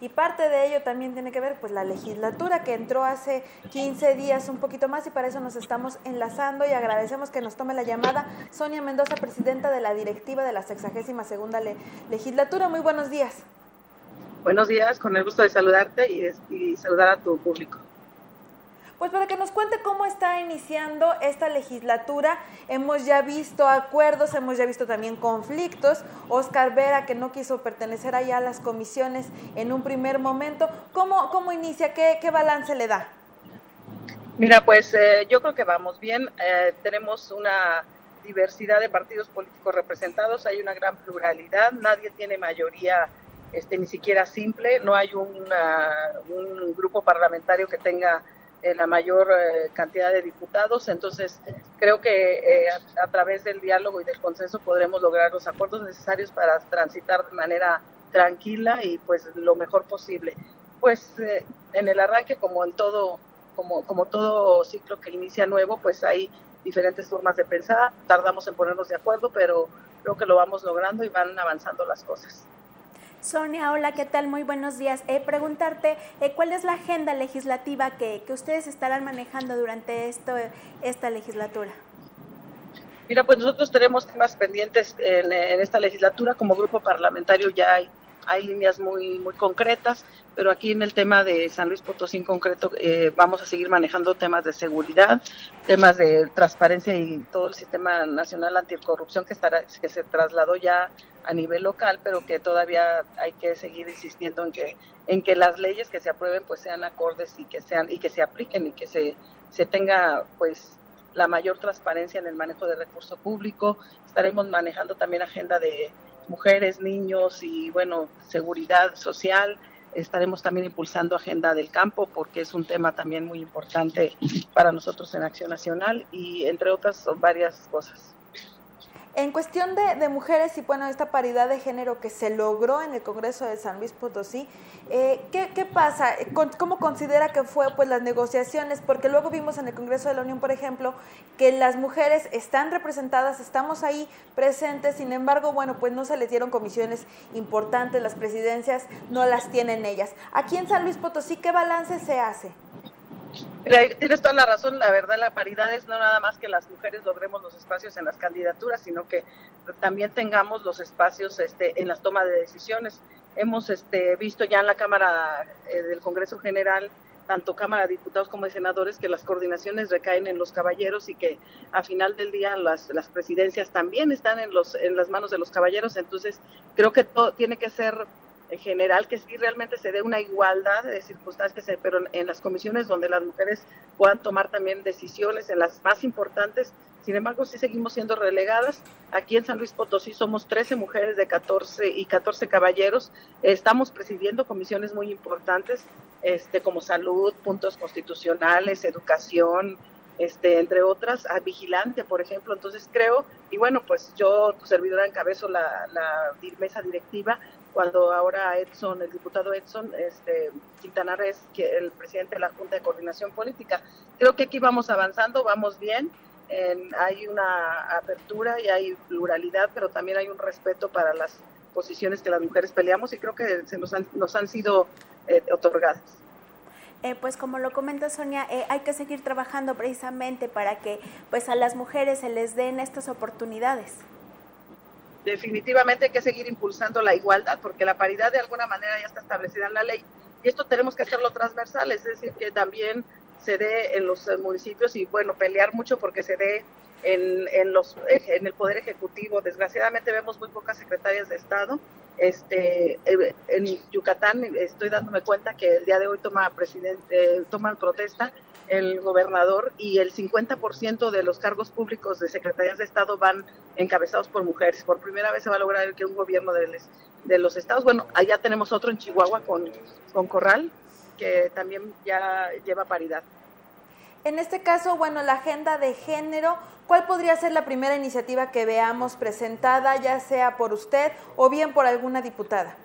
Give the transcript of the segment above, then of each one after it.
y parte de ello también tiene que ver pues la legislatura que entró hace 15 días un poquito más y para eso nos estamos enlazando y agradecemos que nos tome la llamada Sonia Mendoza, presidenta de la directiva de la 62 segunda legislatura. Muy buenos días. Buenos días, con el gusto de saludarte y, y saludar a tu público. Pues para que nos cuente cómo está iniciando esta legislatura, hemos ya visto acuerdos, hemos ya visto también conflictos. Oscar Vera, que no quiso pertenecer allá a las comisiones en un primer momento, ¿cómo, cómo inicia? ¿Qué, ¿Qué balance le da? Mira, pues eh, yo creo que vamos bien. Eh, tenemos una diversidad de partidos políticos representados, hay una gran pluralidad, nadie tiene mayoría este, ni siquiera simple, no hay un grupo parlamentario que tenga la mayor eh, cantidad de diputados. Entonces, creo que eh, a, través del diálogo y del consenso podremos lograr los acuerdos necesarios para transitar de manera tranquila y pues lo mejor posible. Pues eh, en el arranque, como en todo, como, como todo ciclo que inicia nuevo, pues hay diferentes formas de pensar, tardamos en ponernos de acuerdo, pero creo que lo vamos logrando y van avanzando las cosas. Sonia, hola, ¿qué tal? Muy buenos días. Eh, preguntarte, eh, ¿cuál es la agenda legislativa que, que, ustedes estarán manejando durante esto, esta legislatura? Mira, pues nosotros tenemos temas pendientes en, en esta legislatura. Como grupo parlamentario ya hay hay líneas muy, muy concretas, pero aquí en el tema de San Luis Potosí en concreto eh, vamos a seguir manejando temas de seguridad, temas de transparencia y todo el sistema nacional anticorrupción que, estará, que se trasladó ya a nivel local, pero que todavía hay que seguir insistiendo en que, en que las leyes que se aprueben pues sean acordes y que sean y que se apliquen y que se, se tenga pues la mayor transparencia en el manejo de recurso público. Estaremos manejando también agenda de mujeres, niños y, bueno, seguridad social. Estaremos también impulsando Agenda del Campo porque es un tema también muy importante para nosotros en Acción Nacional y, entre otras, varias cosas. En cuestión de, mujeres y bueno, esta paridad de género que se logró en el Congreso de San Luis Potosí, eh, ¿qué, pasa? ¿Cómo considera que fue pues las negociaciones? Porque luego vimos en el Congreso de la Unión, por ejemplo, que las mujeres están representadas, estamos ahí presentes, sin embargo, bueno, pues no se les dieron comisiones importantes, las presidencias no las tienen ellas. Aquí en San Luis Potosí, ¿qué balance se hace? Tienes toda la razón, la verdad la paridad es no nada más que las mujeres logremos los espacios en las candidaturas, sino que también tengamos los espacios este, en las tomas de decisiones. Hemos este, visto ya en la Cámara eh, del Congreso General, tanto Cámara de Diputados como de Senadores, que las coordinaciones recaen en los caballeros y que a final del día las, las presidencias también están en, los, en las manos de los caballeros. Entonces, creo que todo tiene que ser en general que sí realmente se dé una igualdad de circunstancias, pero en las comisiones donde las mujeres puedan tomar también decisiones, en las más importantes, sin embargo sí seguimos siendo relegadas. Aquí en San Luis Potosí somos 13 mujeres de 14 y 14 caballeros, estamos presidiendo comisiones muy importantes, este, como salud, puntos constitucionales, educación, este, entre otras, a vigilante, por ejemplo. Entonces creo, y bueno, pues yo, tu servidora, encabezo la mesa directiva, cuando ahora Edson, el diputado Edson este, Quintana es el presidente de la Junta de Coordinación Política. Creo que aquí vamos avanzando, vamos bien. hay una apertura y hay pluralidad, pero también hay un respeto para las posiciones que las mujeres peleamos y creo que se nos han, nos han sido eh, otorgadas. Eh, pues como lo comenta Sonia, eh, hay que seguir trabajando precisamente para que pues a las mujeres se les den estas oportunidades definitivamente hay que seguir impulsando la igualdad, porque la paridad de alguna manera ya está establecida en la ley. Y esto tenemos que hacerlo transversal, es decir, que también se dé en los municipios y, bueno, pelear mucho porque se dé en, en, los, en el Poder Ejecutivo. Desgraciadamente vemos muy pocas secretarias de Estado. Este, en Yucatán estoy dándome cuenta que el día de hoy toma, presidente, toma protesta el gobernador y el 50% de los cargos públicos de secretarías de Estado van encabezados por mujeres. Por primera vez se va a lograr que un gobierno de, de los estados, bueno, allá tenemos otro en Chihuahua con, con Corral, que también ya lleva paridad. En este caso, bueno, la agenda de género, ¿cuál podría ser la primera iniciativa que veamos presentada, ya sea por usted o bien por alguna diputada?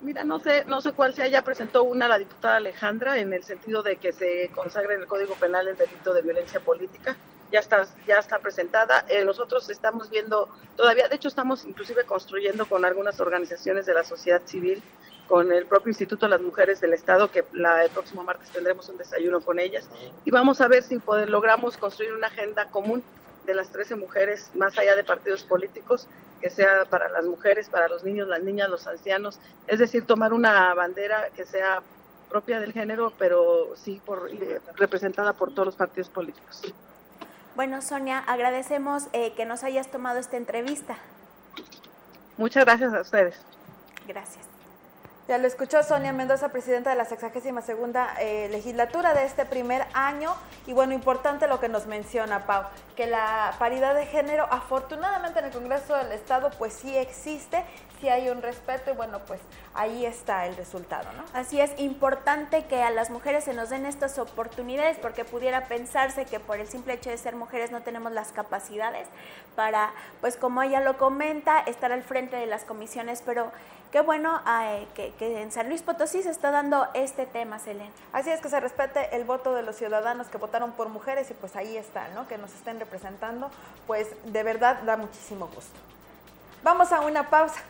Mira, no sé, no sé cuál sea, ya presentó una la diputada Alejandra en el sentido de que se consagre en el Código Penal el delito de violencia política. Ya está, ya está presentada. Eh, nosotros estamos viendo todavía, de hecho estamos inclusive construyendo con algunas organizaciones de la sociedad civil con el propio Instituto de las Mujeres del Estado, que la, el próximo martes tendremos un desayuno con ellas, y vamos a ver si poder, logramos construir una agenda común de las 13 mujeres, más allá de partidos políticos, que sea para las mujeres, para los niños, las niñas, los ancianos, es decir, tomar una bandera que sea propia del género, pero sí por, eh, representada por todos los partidos políticos. Bueno, Sonia, agradecemos eh, que nos hayas tomado esta entrevista. Muchas gracias a ustedes. Gracias. Ya lo escuchó Sonia Mendoza, presidenta de la 62 segunda eh, legislatura de este primer año. Y bueno, importante lo que nos menciona, Pau, que la paridad de género, afortunadamente en el Congreso del Estado, pues sí existe, sí hay un respeto y bueno, pues ahí está el resultado, ¿no? Así es, importante que a las mujeres se nos den estas oportunidades porque pudiera pensarse que por el simple hecho de ser mujeres no tenemos las capacidades para, pues como ella lo comenta, estar al frente de las comisiones, pero qué bueno eh, que, que, en San Luis Potosí se está dando este tema, Selene. Así es que se respete el voto de los ciudadanos que votaron por mujeres y pues ahí está, ¿no? Que nos estén representando, pues de verdad da muchísimo gusto. Vamos a una pausa.